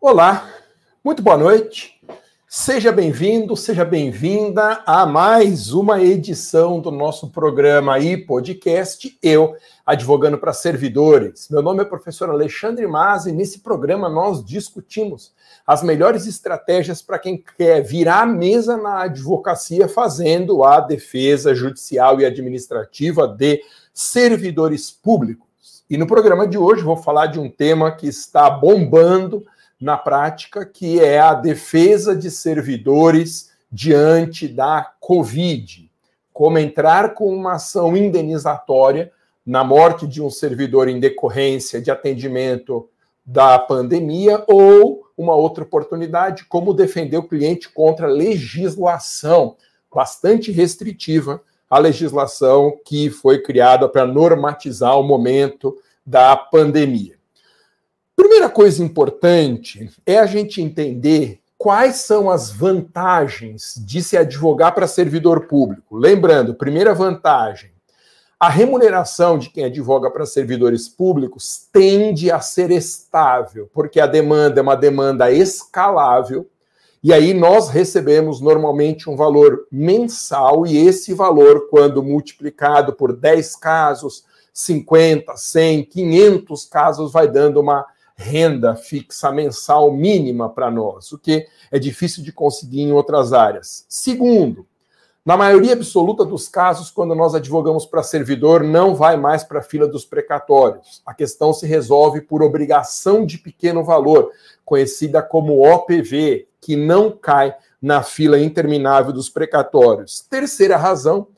Olá, muito boa noite. Seja bem-vindo, seja bem-vinda a mais uma edição do nosso programa e podcast Eu, advogando para servidores. Meu nome é professor Alexandre Mas e nesse programa nós discutimos as melhores estratégias para quem quer virar a mesa na advocacia fazendo a defesa judicial e administrativa de servidores públicos. E no programa de hoje vou falar de um tema que está bombando na prática, que é a defesa de servidores diante da Covid. Como entrar com uma ação indenizatória na morte de um servidor em decorrência de atendimento da pandemia ou uma outra oportunidade, como defender o cliente contra legislação bastante restritiva, a legislação que foi criada para normatizar o momento da pandemia. Primeira coisa importante é a gente entender quais são as vantagens de se advogar para servidor público. Lembrando, primeira vantagem, a remuneração de quem advoga para servidores públicos tende a ser estável, porque a demanda é uma demanda escalável, e aí nós recebemos normalmente um valor mensal, e esse valor, quando multiplicado por 10 casos, 50, 100, 500 casos, vai dando uma renda fixa mensal mínima para nós, o que é difícil de conseguir em outras áreas. Segundo, na maioria absoluta dos casos, quando nós advogamos para servidor, não vai mais para a fila dos precatórios. A questão se resolve por obrigação de pequeno valor, conhecida como OPV, que não cai na fila interminável dos precatórios. Terceira razão,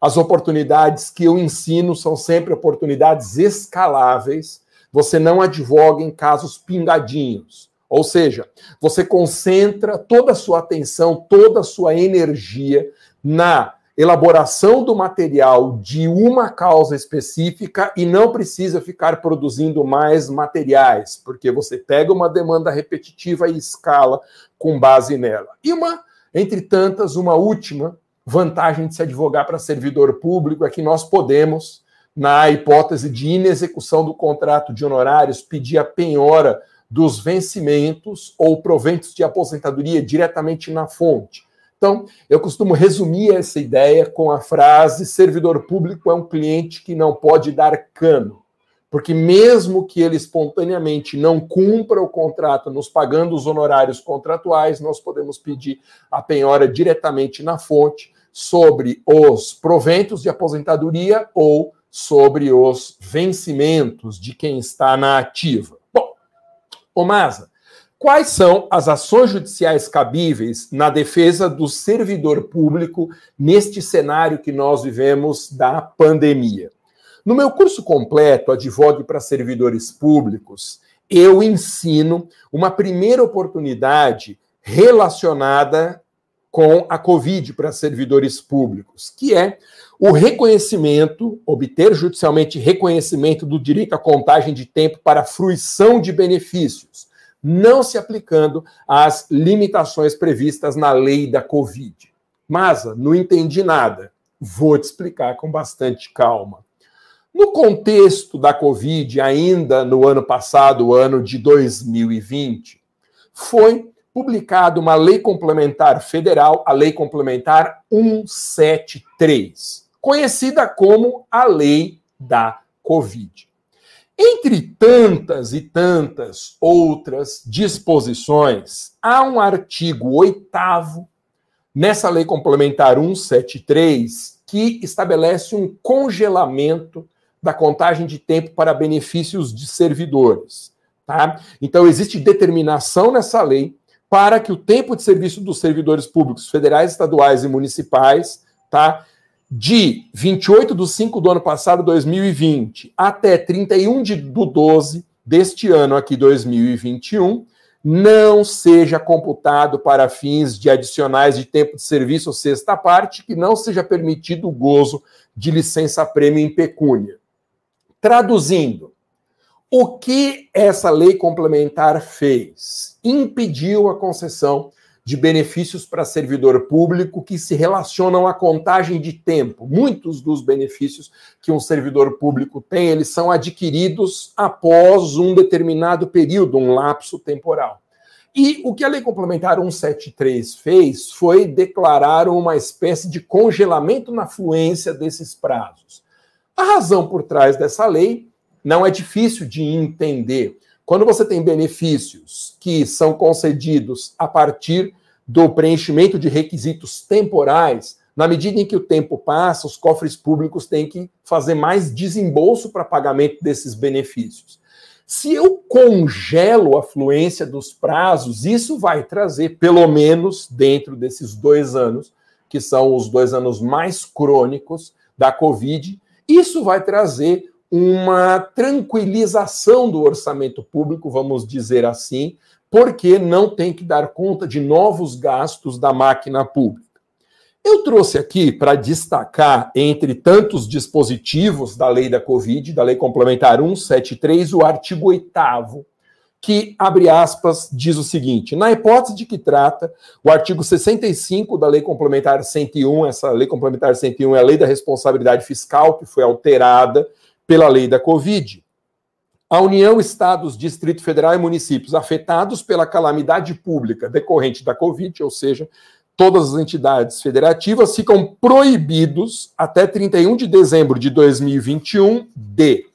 as oportunidades que eu ensino são sempre oportunidades escaláveis você não advoga em casos pingadinhos. Ou seja, você concentra toda a sua atenção, toda a sua energia na elaboração do material de uma causa específica e não precisa ficar produzindo mais materiais, porque você pega uma demanda repetitiva e escala com base nela. E uma, entre tantas, uma última vantagem de se advogar para servidor público é que nós podemos na hipótese de inexecução do contrato de honorários, pedir a penhora dos vencimentos ou proventos de aposentadoria diretamente na fonte. Então, eu costumo resumir essa ideia com a frase: servidor público é um cliente que não pode dar cano. Porque, mesmo que ele espontaneamente não cumpra o contrato nos pagando os honorários contratuais, nós podemos pedir a penhora diretamente na fonte sobre os proventos de aposentadoria ou sobre os vencimentos de quem está na ativa. Bom, Omasa, quais são as ações judiciais cabíveis na defesa do servidor público neste cenário que nós vivemos da pandemia? No meu curso completo, Advogue para Servidores Públicos, eu ensino uma primeira oportunidade relacionada com a Covid para servidores públicos, que é o reconhecimento, obter judicialmente reconhecimento do direito à contagem de tempo para fruição de benefícios, não se aplicando às limitações previstas na lei da Covid. Mas não entendi nada. Vou te explicar com bastante calma. No contexto da Covid, ainda no ano passado, ano de 2020, foi publicado uma lei complementar federal, a Lei Complementar 173 conhecida como a lei da Covid. Entre tantas e tantas outras disposições, há um artigo oitavo nessa lei complementar 173 que estabelece um congelamento da contagem de tempo para benefícios de servidores. Tá? Então, existe determinação nessa lei para que o tempo de serviço dos servidores públicos federais, estaduais e municipais tá, de 28 de 5 do ano passado, 2020, até 31 de, do 12 deste ano aqui, 2021, não seja computado para fins de adicionais de tempo de serviço ou sexta parte, que não seja permitido o gozo de licença-prêmio em pecúnia. Traduzindo, o que essa lei complementar fez? Impediu a concessão de benefícios para servidor público que se relacionam à contagem de tempo. Muitos dos benefícios que um servidor público tem, eles são adquiridos após um determinado período, um lapso temporal. E o que a Lei Complementar 173 fez foi declarar uma espécie de congelamento na fluência desses prazos. A razão por trás dessa lei não é difícil de entender. Quando você tem benefícios que são concedidos a partir do preenchimento de requisitos temporais, na medida em que o tempo passa, os cofres públicos têm que fazer mais desembolso para pagamento desses benefícios. Se eu congelo a fluência dos prazos, isso vai trazer, pelo menos dentro desses dois anos, que são os dois anos mais crônicos da Covid, isso vai trazer uma tranquilização do orçamento público, vamos dizer assim, porque não tem que dar conta de novos gastos da máquina pública. Eu trouxe aqui para destacar, entre tantos dispositivos da lei da Covid, da lei complementar 173, o artigo 8 que, abre aspas, diz o seguinte: na hipótese de que trata o artigo 65 da Lei Complementar 101, essa Lei Complementar 101 é a Lei da Responsabilidade Fiscal, que foi alterada pela Lei da Covid. A União, Estados, Distrito Federal e municípios afetados pela calamidade pública decorrente da Covid, ou seja, todas as entidades federativas ficam proibidos até 31 de dezembro de 2021 de.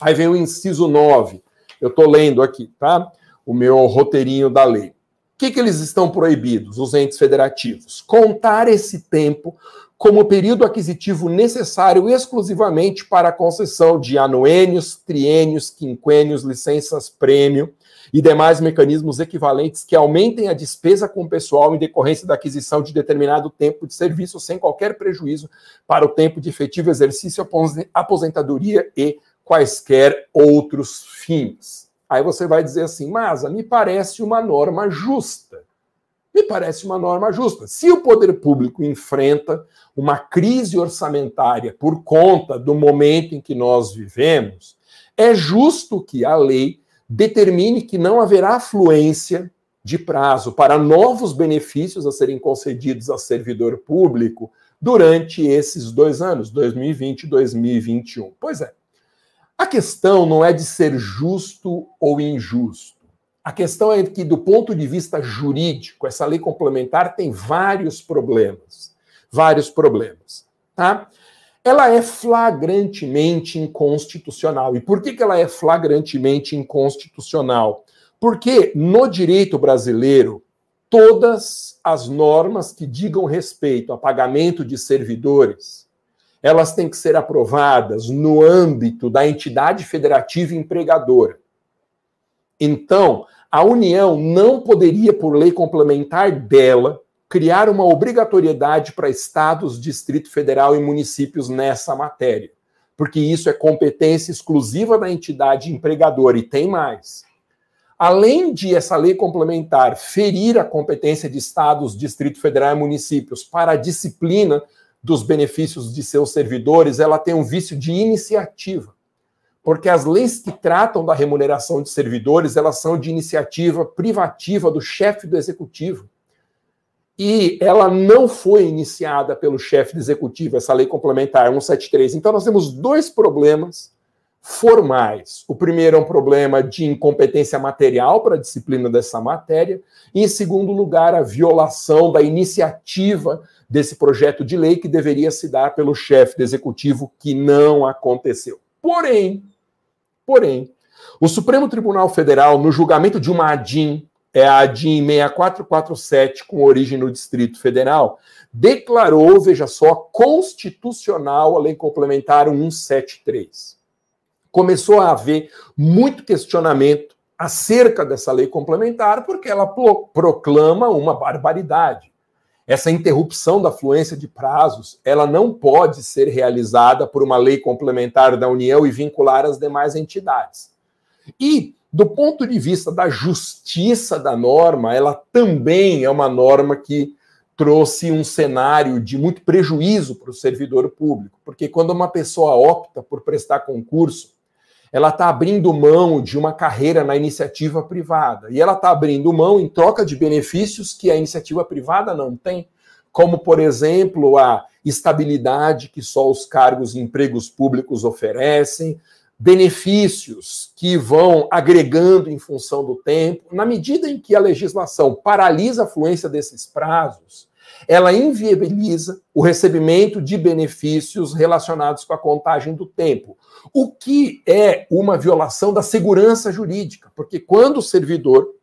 Aí vem o inciso 9. Eu estou lendo aqui, tá? O meu roteirinho da lei. O que, que eles estão proibidos, os entes federativos? Contar esse tempo como período aquisitivo necessário exclusivamente para a concessão de anuênios, triênios, quinquênios, licenças prêmio e demais mecanismos equivalentes que aumentem a despesa com o pessoal em decorrência da aquisição de determinado tempo de serviço sem qualquer prejuízo para o tempo de efetivo exercício, aposentadoria e quaisquer outros fins. Aí você vai dizer assim, mas me parece uma norma justa. Me parece uma norma justa. Se o poder público enfrenta uma crise orçamentária por conta do momento em que nós vivemos, é justo que a lei determine que não haverá fluência de prazo para novos benefícios a serem concedidos a servidor público durante esses dois anos, 2020 e 2021. Pois é. A questão não é de ser justo ou injusto. A questão é que, do ponto de vista jurídico, essa lei complementar tem vários problemas. Vários problemas. Tá? ela é flagrantemente inconstitucional. E por que, que ela é flagrantemente inconstitucional? Porque no direito brasileiro, todas as normas que digam respeito a pagamento de servidores, elas têm que ser aprovadas no âmbito da entidade federativa empregadora. Então, a União não poderia, por lei complementar dela, criar uma obrigatoriedade para estados, Distrito Federal e municípios nessa matéria, porque isso é competência exclusiva da entidade empregadora e tem mais. Além de essa lei complementar ferir a competência de estados, Distrito Federal e municípios para a disciplina dos benefícios de seus servidores, ela tem um vício de iniciativa. Porque as leis que tratam da remuneração de servidores, elas são de iniciativa privativa do chefe do executivo e ela não foi iniciada pelo chefe de executivo, essa lei complementar 173. Então, nós temos dois problemas formais. O primeiro é um problema de incompetência material para a disciplina dessa matéria, e, em segundo lugar, a violação da iniciativa desse projeto de lei que deveria se dar pelo chefe de executivo, que não aconteceu. Porém, porém, o Supremo Tribunal Federal, no julgamento de uma ADIM é a DIN 6447, com origem no Distrito Federal, declarou, veja só, constitucional a Lei Complementar 173. Começou a haver muito questionamento acerca dessa lei complementar, porque ela proclama uma barbaridade. Essa interrupção da fluência de prazos, ela não pode ser realizada por uma lei complementar da União e vincular as demais entidades. E do ponto de vista da justiça da norma, ela também é uma norma que trouxe um cenário de muito prejuízo para o servidor público, porque quando uma pessoa opta por prestar concurso, ela está abrindo mão de uma carreira na iniciativa privada. E ela está abrindo mão em troca de benefícios que a iniciativa privada não tem, como, por exemplo, a estabilidade que só os cargos e empregos públicos oferecem, benefícios que vão agregando em função do tempo, na medida em que a legislação paralisa a fluência desses prazos, ela inviabiliza o recebimento de benefícios relacionados com a contagem do tempo, o que é uma violação da segurança jurídica, porque quando o servidor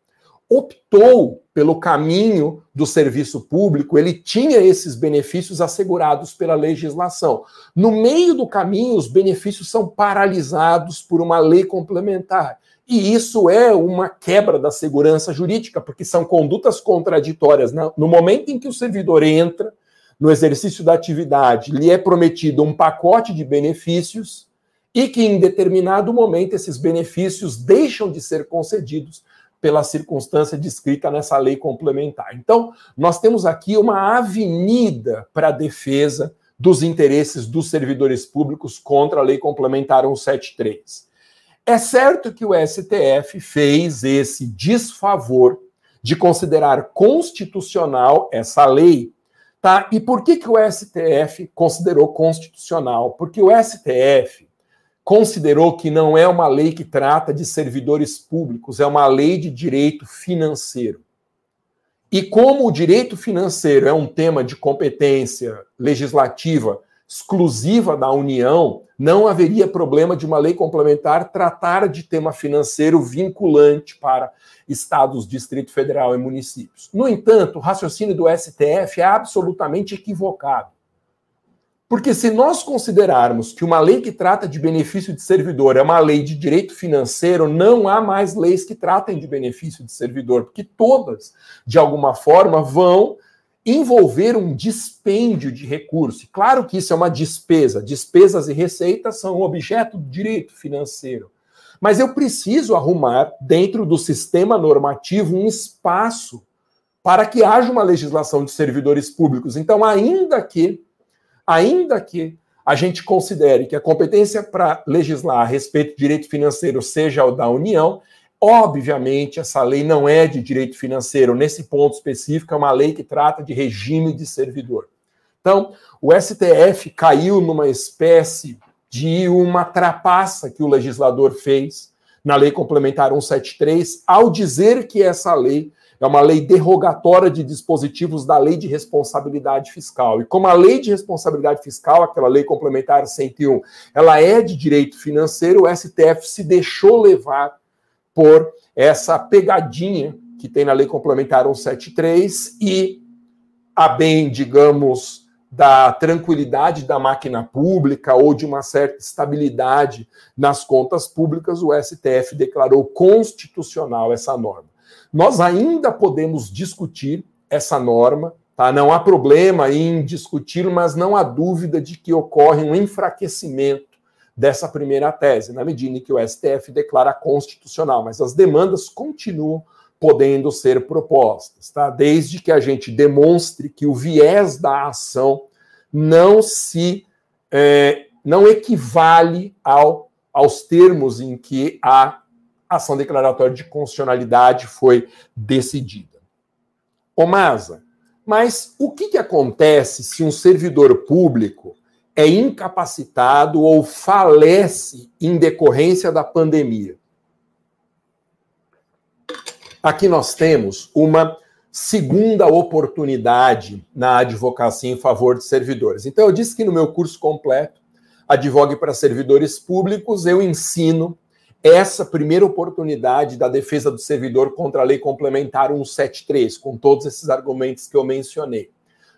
optou pelo caminho do serviço público, ele tinha esses benefícios assegurados pela legislação. No meio do caminho, os benefícios são paralisados por uma lei complementar. E isso é uma quebra da segurança jurídica, porque são condutas contraditórias. Né? No momento em que o servidor entra no exercício da atividade, lhe é prometido um pacote de benefícios e que em determinado momento esses benefícios deixam de ser concedidos pela circunstância descrita nessa lei complementar. Então, nós temos aqui uma avenida para a defesa dos interesses dos servidores públicos contra a lei complementar 173. É certo que o STF fez esse desfavor de considerar constitucional essa lei, tá? E por que que o STF considerou constitucional? Porque o STF considerou que não é uma lei que trata de servidores públicos, é uma lei de direito financeiro. E como o direito financeiro é um tema de competência legislativa exclusiva da União, não haveria problema de uma lei complementar tratar de tema financeiro vinculante para estados, Distrito Federal e municípios. No entanto, o raciocínio do STF é absolutamente equivocado. Porque se nós considerarmos que uma lei que trata de benefício de servidor é uma lei de direito financeiro, não há mais leis que tratem de benefício de servidor, porque todas, de alguma forma, vão envolver um dispêndio de recurso. Claro que isso é uma despesa. Despesas e receitas são objeto do direito financeiro. Mas eu preciso arrumar, dentro do sistema normativo, um espaço para que haja uma legislação de servidores públicos. Então, ainda que, ainda que a gente considere que a competência para legislar a respeito de direito financeiro seja o da União, Obviamente, essa lei não é de direito financeiro, nesse ponto específico, é uma lei que trata de regime de servidor. Então, o STF caiu numa espécie de uma trapaça que o legislador fez na Lei Complementar 173, ao dizer que essa lei é uma lei derrogatória de dispositivos da Lei de Responsabilidade Fiscal. E como a Lei de Responsabilidade Fiscal, aquela Lei Complementar 101, ela é de direito financeiro, o STF se deixou levar por essa pegadinha que tem na Lei Complementar 173 e a bem, digamos, da tranquilidade da máquina pública ou de uma certa estabilidade nas contas públicas, o STF declarou constitucional essa norma. Nós ainda podemos discutir essa norma, tá? Não há problema em discutir, mas não há dúvida de que ocorre um enfraquecimento dessa primeira tese, na medida em que o STF declara constitucional, mas as demandas continuam podendo ser propostas, tá? Desde que a gente demonstre que o viés da ação não se é, não equivale ao, aos termos em que a ação declaratória de constitucionalidade foi decidida. Ô Masa, mas o que, que acontece se um servidor público é incapacitado ou falece em decorrência da pandemia. Aqui nós temos uma segunda oportunidade na advocacia em favor de servidores. Então, eu disse que no meu curso completo, Advogue para Servidores Públicos, eu ensino essa primeira oportunidade da defesa do servidor contra a Lei Complementar 173, com todos esses argumentos que eu mencionei.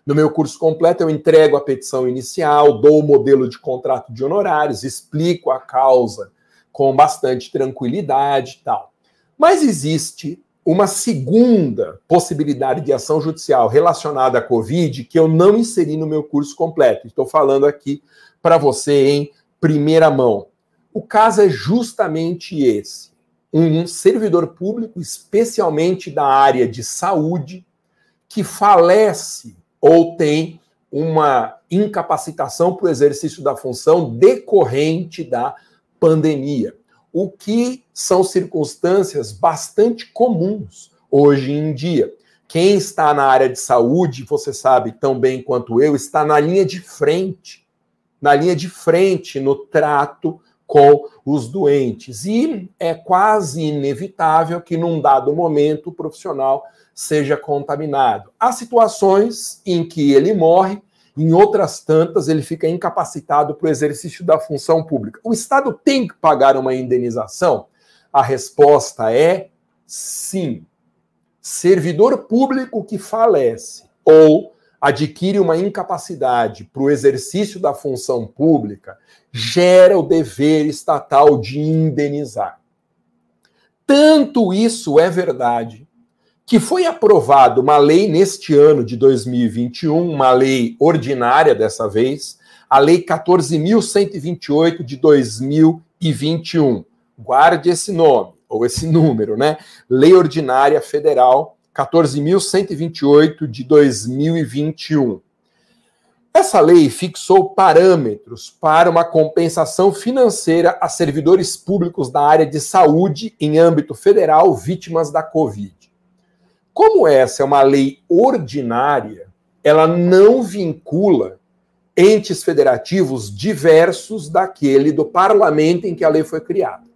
No meu curso completo, eu entrego a petição inicial, dou o modelo de contrato de honorários, explico a causa com bastante tranquilidade e tal. Mas existe uma segunda possibilidade de ação judicial relacionada à Covid que eu não inseri no meu curso completo. Estou falando aqui para você em primeira mão. O caso é justamente esse. Um servidor público, especialmente da área de saúde, que falece ou tem uma incapacitação para o exercício da função decorrente da pandemia, o que são circunstâncias bastante comuns hoje em dia. Quem está na área de saúde, você sabe tão bem quanto eu, está na linha de frente, na linha de frente no trato com os doentes. E é quase inevitável que, num dado momento, o profissional seja contaminado. Há situações em que ele morre, em outras tantas, ele fica incapacitado para o exercício da função pública. O Estado tem que pagar uma indenização? A resposta é sim. Servidor público que falece ou adquire uma incapacidade para o exercício da função pública gera o dever estatal de indenizar. Tanto isso é verdade que foi aprovada uma lei neste ano de 2021, uma lei ordinária dessa vez, a Lei 14.128 de 2021. Guarde esse nome, ou esse número, né? Lei Ordinária Federal 14.128 de 2021. Essa lei fixou parâmetros para uma compensação financeira a servidores públicos da área de saúde em âmbito federal vítimas da Covid. Como essa é uma lei ordinária, ela não vincula entes federativos diversos daquele do parlamento em que a lei foi criada.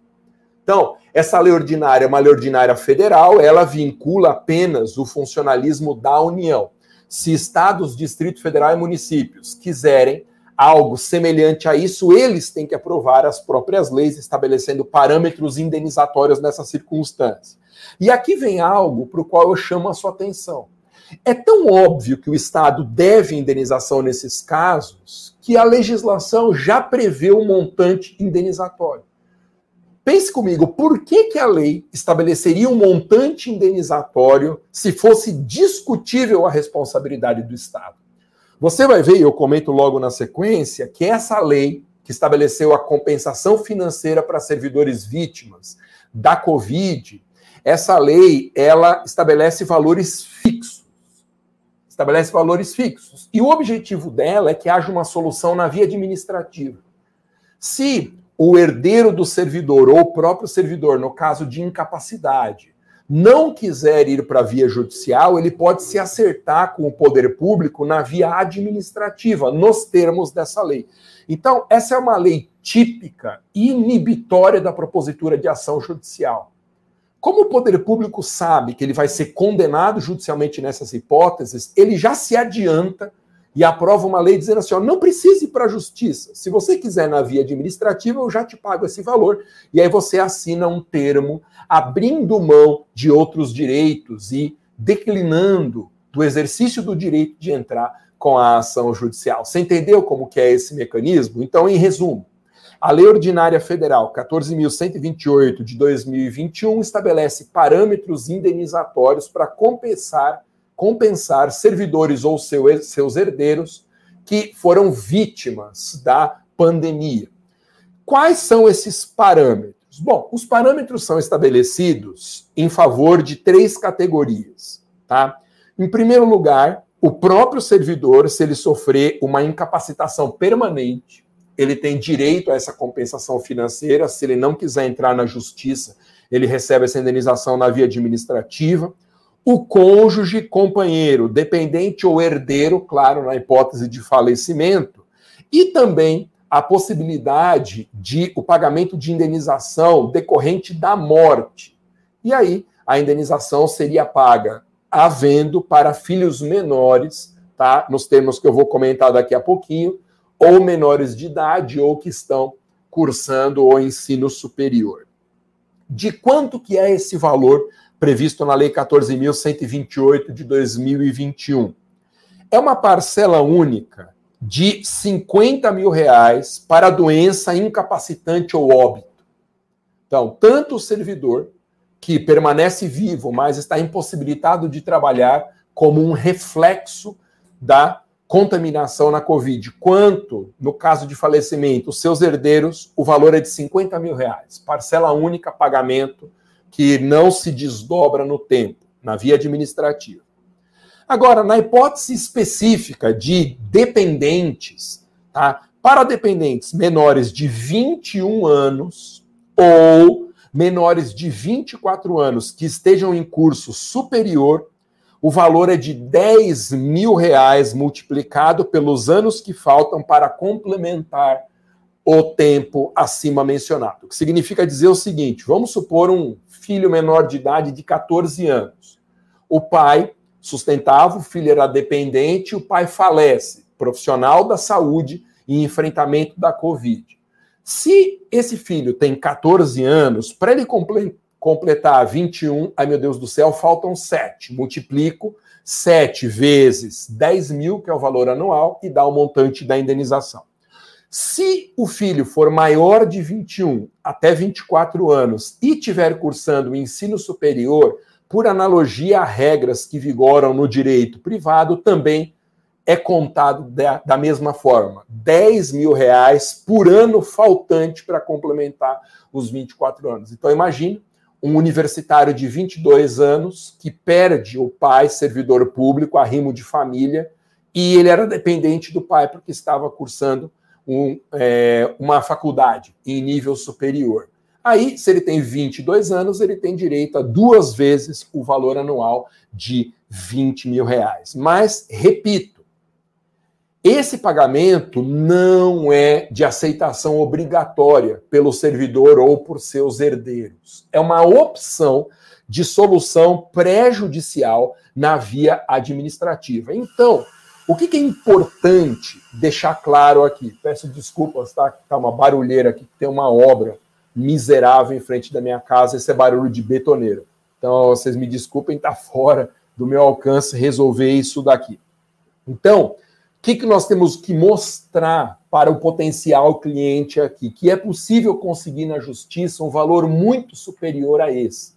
Então, essa lei ordinária é uma lei ordinária federal, ela vincula apenas o funcionalismo da União. Se estados, Distrito Federal e municípios quiserem algo semelhante a isso, eles têm que aprovar as próprias leis estabelecendo parâmetros indenizatórios nessa circunstância. E aqui vem algo para o qual eu chamo a sua atenção. É tão óbvio que o Estado deve indenização nesses casos que a legislação já prevê um montante indenizatório. Pense comigo, por que, que a lei estabeleceria um montante indenizatório se fosse discutível a responsabilidade do Estado? Você vai ver, eu comento logo na sequência, que essa lei que estabeleceu a compensação financeira para servidores vítimas da Covid, essa lei, ela estabelece valores fixos. Estabelece valores fixos. E o objetivo dela é que haja uma solução na via administrativa. Se o herdeiro do servidor ou o próprio servidor, no caso de incapacidade, não quiser ir para a via judicial, ele pode se acertar com o poder público na via administrativa, nos termos dessa lei. Então, essa é uma lei típica inibitória da propositura de ação judicial. Como o poder público sabe que ele vai ser condenado judicialmente nessas hipóteses, ele já se adianta e aprova uma lei dizendo assim: ó, não precise ir para a justiça. Se você quiser na via administrativa, eu já te pago esse valor. E aí você assina um termo abrindo mão de outros direitos e declinando do exercício do direito de entrar com a ação judicial. Você entendeu como que é esse mecanismo? Então, em resumo, a Lei Ordinária Federal 14.128 de 2021 estabelece parâmetros indenizatórios para compensar, compensar servidores ou seu, seus herdeiros que foram vítimas da pandemia. Quais são esses parâmetros? Bom, os parâmetros são estabelecidos em favor de três categorias, tá? Em primeiro lugar, o próprio servidor, se ele sofrer uma incapacitação permanente, ele tem direito a essa compensação financeira. Se ele não quiser entrar na justiça, ele recebe essa indenização na via administrativa. O cônjuge, companheiro, dependente ou herdeiro, claro, na hipótese de falecimento, e também a possibilidade de o pagamento de indenização decorrente da morte. E aí, a indenização seria paga havendo para filhos menores, tá? Nos termos que eu vou comentar daqui a pouquinho, ou menores de idade ou que estão cursando o ensino superior. De quanto que é esse valor previsto na Lei 14.128 de 2021? É uma parcela única de 50 mil reais para doença incapacitante ou óbito. Então, tanto o servidor que permanece vivo, mas está impossibilitado de trabalhar, como um reflexo da contaminação na Covid, quanto, no caso de falecimento, os seus herdeiros, o valor é de 50 mil reais. Parcela única, pagamento, que não se desdobra no tempo, na via administrativa. Agora, na hipótese específica de dependentes, tá? para dependentes menores de 21 anos ou menores de 24 anos que estejam em curso superior o valor é de 10 mil reais multiplicado pelos anos que faltam para complementar o tempo acima mencionado. O que significa dizer o seguinte: vamos supor um filho menor de idade de 14 anos. O pai sustentava, o filho era dependente, o pai falece, profissional da saúde em enfrentamento da Covid. Se esse filho tem 14 anos, para ele completar 21, ai meu Deus do céu, faltam 7. Multiplico 7 vezes 10 mil, que é o valor anual, e dá o montante da indenização. Se o filho for maior de 21 até 24 anos e tiver cursando o ensino superior, por analogia a regras que vigoram no direito privado, também é contado da, da mesma forma. 10 mil reais por ano faltante para complementar os 24 anos. Então, imagine um universitário de 22 anos que perde o pai, servidor público, arrimo de família, e ele era dependente do pai porque estava cursando um, é, uma faculdade em nível superior. Aí, se ele tem 22 anos, ele tem direito a duas vezes o valor anual de 20 mil reais. Mas, repito, esse pagamento não é de aceitação obrigatória pelo servidor ou por seus herdeiros. É uma opção de solução prejudicial na via administrativa. Então, o que, que, é importante deixar claro aqui? Peço desculpas, tá? Tá uma barulheira aqui, tem uma obra miserável em frente da minha casa, esse é barulho de betoneiro. Então, vocês me desculpem, tá fora do meu alcance resolver isso daqui. Então, o que, que nós temos que mostrar para o potencial cliente aqui? Que é possível conseguir na justiça um valor muito superior a esse.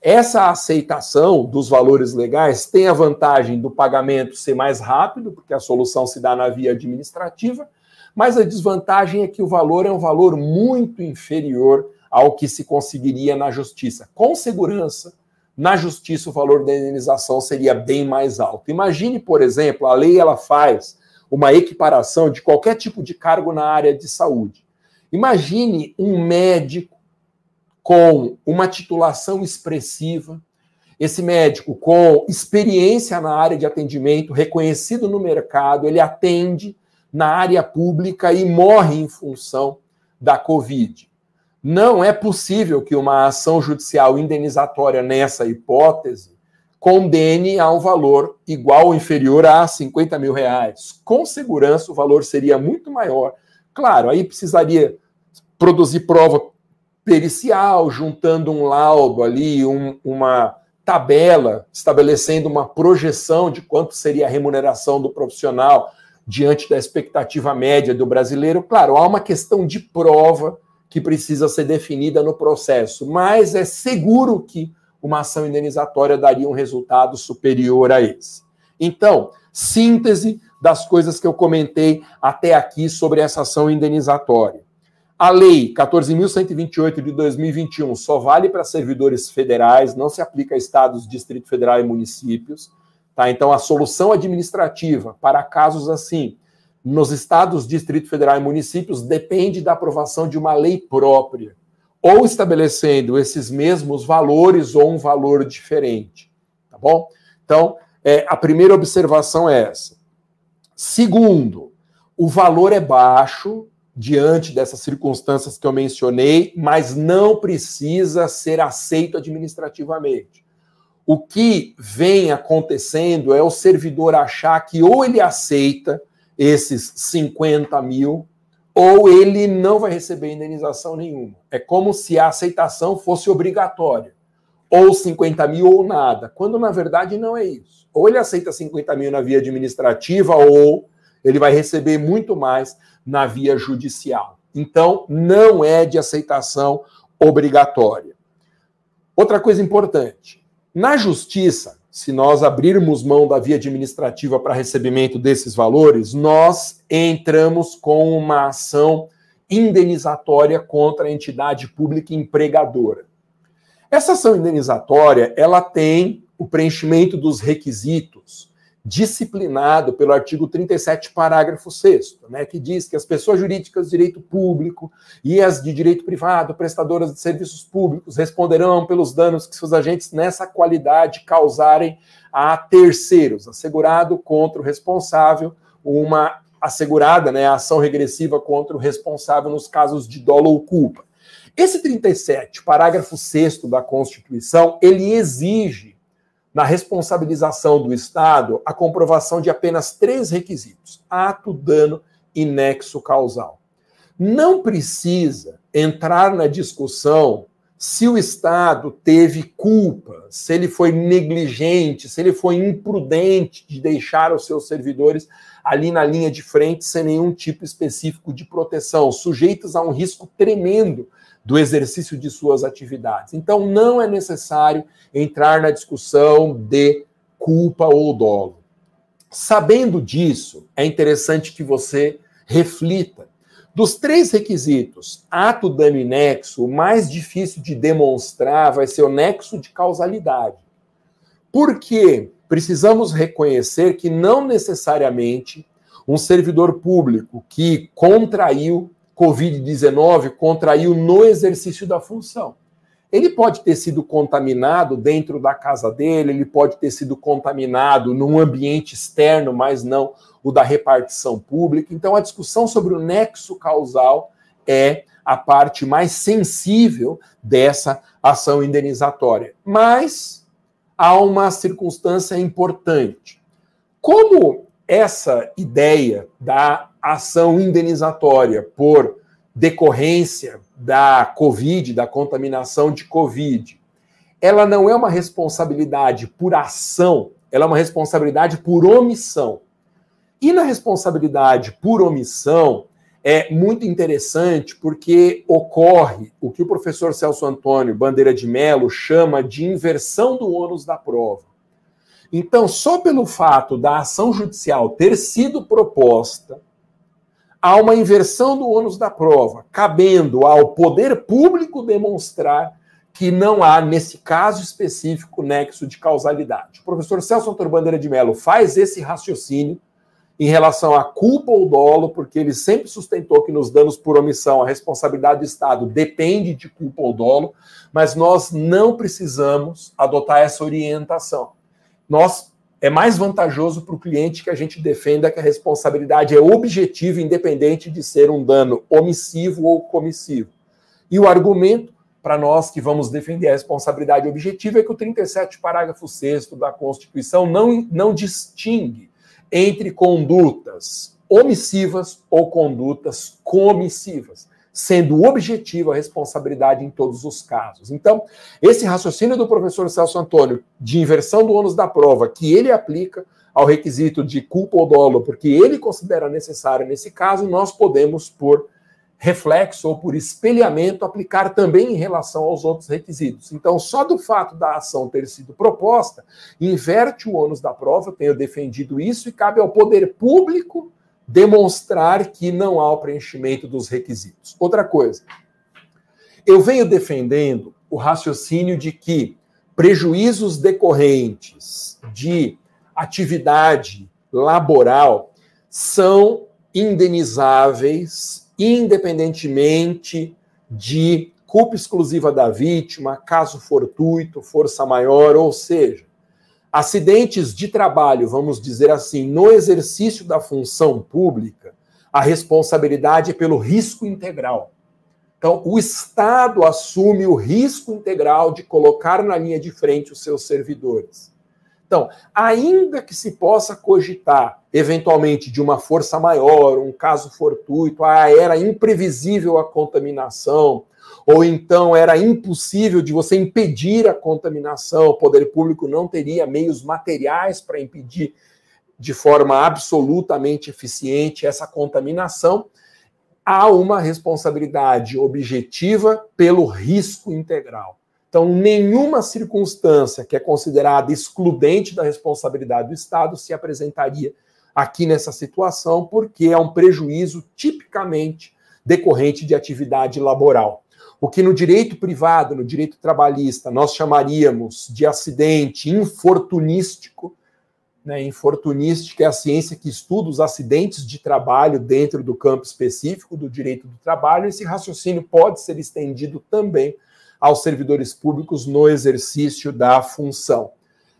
Essa aceitação dos valores legais tem a vantagem do pagamento ser mais rápido, porque a solução se dá na via administrativa, mas a desvantagem é que o valor é um valor muito inferior ao que se conseguiria na justiça. Com segurança, na justiça o valor da indenização seria bem mais alto. Imagine, por exemplo, a lei ela faz uma equiparação de qualquer tipo de cargo na área de saúde. Imagine um médico com uma titulação expressiva, esse médico com experiência na área de atendimento, reconhecido no mercado, ele atende na área pública e morre em função da Covid. Não é possível que uma ação judicial indenizatória nessa hipótese condene a um valor igual ou inferior a 50 mil reais. Com segurança, o valor seria muito maior. Claro, aí precisaria produzir prova pericial, juntando um laudo ali, um, uma tabela estabelecendo uma projeção de quanto seria a remuneração do profissional diante da expectativa média do brasileiro. Claro, há uma questão de prova que precisa ser definida no processo, mas é seguro que uma ação indenizatória daria um resultado superior a esse. Então, síntese das coisas que eu comentei até aqui sobre essa ação indenizatória. A Lei 14.128 de 2021 só vale para servidores federais, não se aplica a estados, Distrito Federal e municípios. Tá? Então, a solução administrativa para casos assim, nos estados, Distrito Federal e municípios, depende da aprovação de uma lei própria, ou estabelecendo esses mesmos valores ou um valor diferente. Tá bom? Então, é, a primeira observação é essa. Segundo, o valor é baixo, diante dessas circunstâncias que eu mencionei, mas não precisa ser aceito administrativamente. O que vem acontecendo é o servidor achar que ou ele aceita esses 50 mil, ou ele não vai receber indenização nenhuma. É como se a aceitação fosse obrigatória. Ou 50 mil ou nada, quando na verdade não é isso. Ou ele aceita 50 mil na via administrativa, ou ele vai receber muito mais na via judicial. Então, não é de aceitação obrigatória. Outra coisa importante: na justiça, se nós abrirmos mão da via administrativa para recebimento desses valores, nós entramos com uma ação indenizatória contra a entidade pública empregadora. Essa ação indenizatória, ela tem o preenchimento dos requisitos disciplinado pelo artigo 37, parágrafo 6, né, que diz que as pessoas jurídicas de direito público e as de direito privado, prestadoras de serviços públicos, responderão pelos danos que seus agentes nessa qualidade causarem a terceiros, assegurado contra o responsável uma assegurada, né, a ação regressiva contra o responsável nos casos de dolo ou culpa. Esse 37, parágrafo 6 da Constituição, ele exige na responsabilização do Estado a comprovação de apenas três requisitos: ato, dano e nexo causal. Não precisa entrar na discussão se o Estado teve culpa, se ele foi negligente, se ele foi imprudente de deixar os seus servidores ali na linha de frente sem nenhum tipo específico de proteção, sujeitos a um risco tremendo do exercício de suas atividades. Então, não é necessário entrar na discussão de culpa ou dolo. Sabendo disso, é interessante que você reflita dos três requisitos, ato, dano e nexo, o mais difícil de demonstrar vai ser o nexo de causalidade. Por quê? Precisamos reconhecer que não necessariamente um servidor público que contraiu Covid-19 contraiu no exercício da função. Ele pode ter sido contaminado dentro da casa dele, ele pode ter sido contaminado num ambiente externo, mas não o da repartição pública. Então, a discussão sobre o nexo causal é a parte mais sensível dessa ação indenizatória. Mas há uma circunstância importante. Como essa ideia da ação indenizatória por decorrência da Covid, da contaminação de Covid, ela não é uma responsabilidade por ação, ela é uma responsabilidade por omissão. E na responsabilidade por omissão, é muito interessante porque ocorre o que o professor Celso Antônio Bandeira de Mello chama de inversão do ônus da prova. Então, só pelo fato da ação judicial ter sido proposta, há uma inversão do ônus da prova, cabendo ao poder público demonstrar que não há, nesse caso específico, nexo de causalidade. O professor Celso Antônio Bandeira de Mello faz esse raciocínio em relação à culpa ou dolo, porque ele sempre sustentou que nos danos por omissão a responsabilidade do Estado depende de culpa ou dolo, mas nós não precisamos adotar essa orientação. Nós é mais vantajoso para o cliente que a gente defenda que a responsabilidade é objetiva, independente de ser um dano omissivo ou comissivo. E o argumento para nós que vamos defender a responsabilidade objetiva é que o 37, parágrafo 6 da Constituição não, não distingue entre condutas omissivas ou condutas comissivas, sendo objetiva a responsabilidade em todos os casos. Então, esse raciocínio do professor Celso Antônio de inversão do ônus da prova, que ele aplica ao requisito de culpa ou dolo, porque ele considera necessário nesse caso, nós podemos, por reflexo ou por espelhamento, aplicar também em relação aos outros requisitos. Então, só do fato da ação ter sido proposta, inverte o ônus da prova, tenho defendido isso, e cabe ao poder público demonstrar que não há o preenchimento dos requisitos. Outra coisa, eu venho defendendo o raciocínio de que prejuízos decorrentes de atividade laboral são indenizáveis independentemente de culpa exclusiva da vítima, caso fortuito, força maior, ou seja, acidentes de trabalho, vamos dizer assim, no exercício da função pública, a responsabilidade é pelo risco integral. Então, o Estado assume o risco integral de colocar na linha de frente os seus servidores. Então, ainda que se possa cogitar, eventualmente, de uma força maior, um caso fortuito, ah, era imprevisível a contaminação, ou então era impossível de você impedir a contaminação, o poder público não teria meios materiais para impedir de forma absolutamente eficiente essa contaminação, há uma responsabilidade objetiva pelo risco integral. Então, nenhuma circunstância que é considerada excludente da responsabilidade do Estado se apresentaria aqui nessa situação, porque é um prejuízo tipicamente decorrente de atividade laboral. O que no direito privado, no direito trabalhista, nós chamaríamos de acidente infortunístico, né? Infortunística é a ciência que estuda os acidentes de trabalho dentro do campo específico do direito do trabalho. Esse raciocínio pode ser estendido também aos servidores públicos no exercício da função.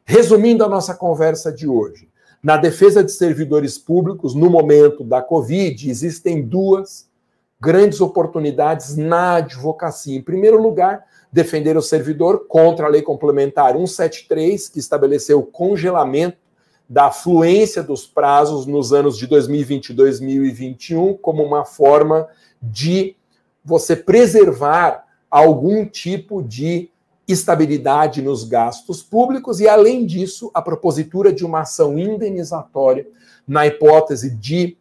Resumindo a nossa conversa de hoje, Na defesa de servidores públicos, no momento da Covid, existem duas grandes oportunidades na advocacia. Em primeiro lugar, defender o servidor contra a Lei Complementar 173, que estabeleceu o congelamento da fluência dos prazos nos anos de 2020 e 2021 como uma forma de você preservar algum tipo de estabilidade nos gastos públicos e, além disso, a propositura de uma ação indenizatória na hipótese de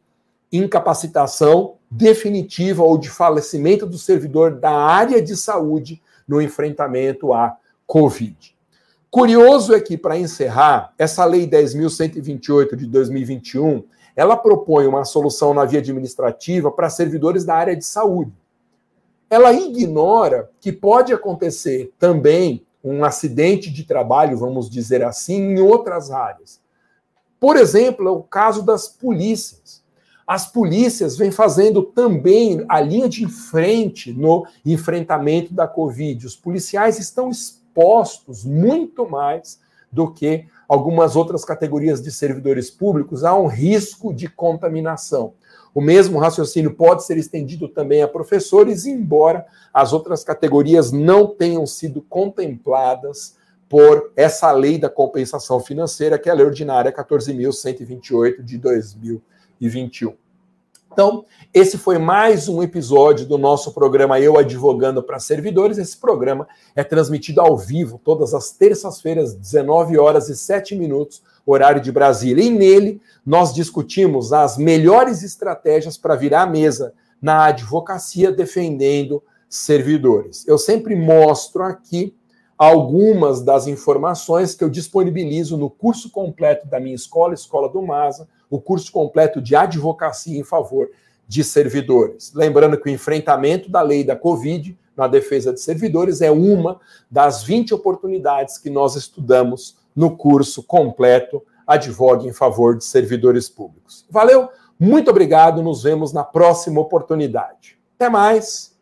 incapacitação definitiva ou de falecimento do servidor da área de saúde no enfrentamento à Covid. Curioso é que, para encerrar, essa Lei 10.128 de 2021, ela propõe uma solução na via administrativa para servidores da área de saúde. Ela ignora que pode acontecer também um acidente de trabalho, vamos dizer assim, em outras áreas. Por exemplo, é o caso das polícias. As polícias vêm fazendo também a linha de frente no enfrentamento da Covid. Os policiais estão expostos muito mais do que algumas outras categorias de servidores públicos a um risco de contaminação. O mesmo raciocínio pode ser estendido também a professores, embora as outras categorias não tenham sido contempladas por essa lei da compensação financeira, que é a lei ordinária 14.128 de 2021. Então, esse foi mais um episódio do nosso programa Eu Advogando para Servidores. Esse programa é transmitido ao vivo todas as terças-feiras, 19 horas e 7 minutos, horário de Brasília. E nele nós discutimos as melhores estratégias para virar a mesa na advocacia defendendo servidores. Eu sempre mostro aqui algumas das informações que eu disponibilizo no curso completo da minha escola, Escola do Masa, o curso completo de advocacia em favor de servidores. Lembrando que o enfrentamento da lei da Covid na defesa de servidores é uma das 20 oportunidades que nós estudamos no curso completo Advogue em favor de servidores públicos. Valeu, muito obrigado, nos vemos na próxima oportunidade. Até mais.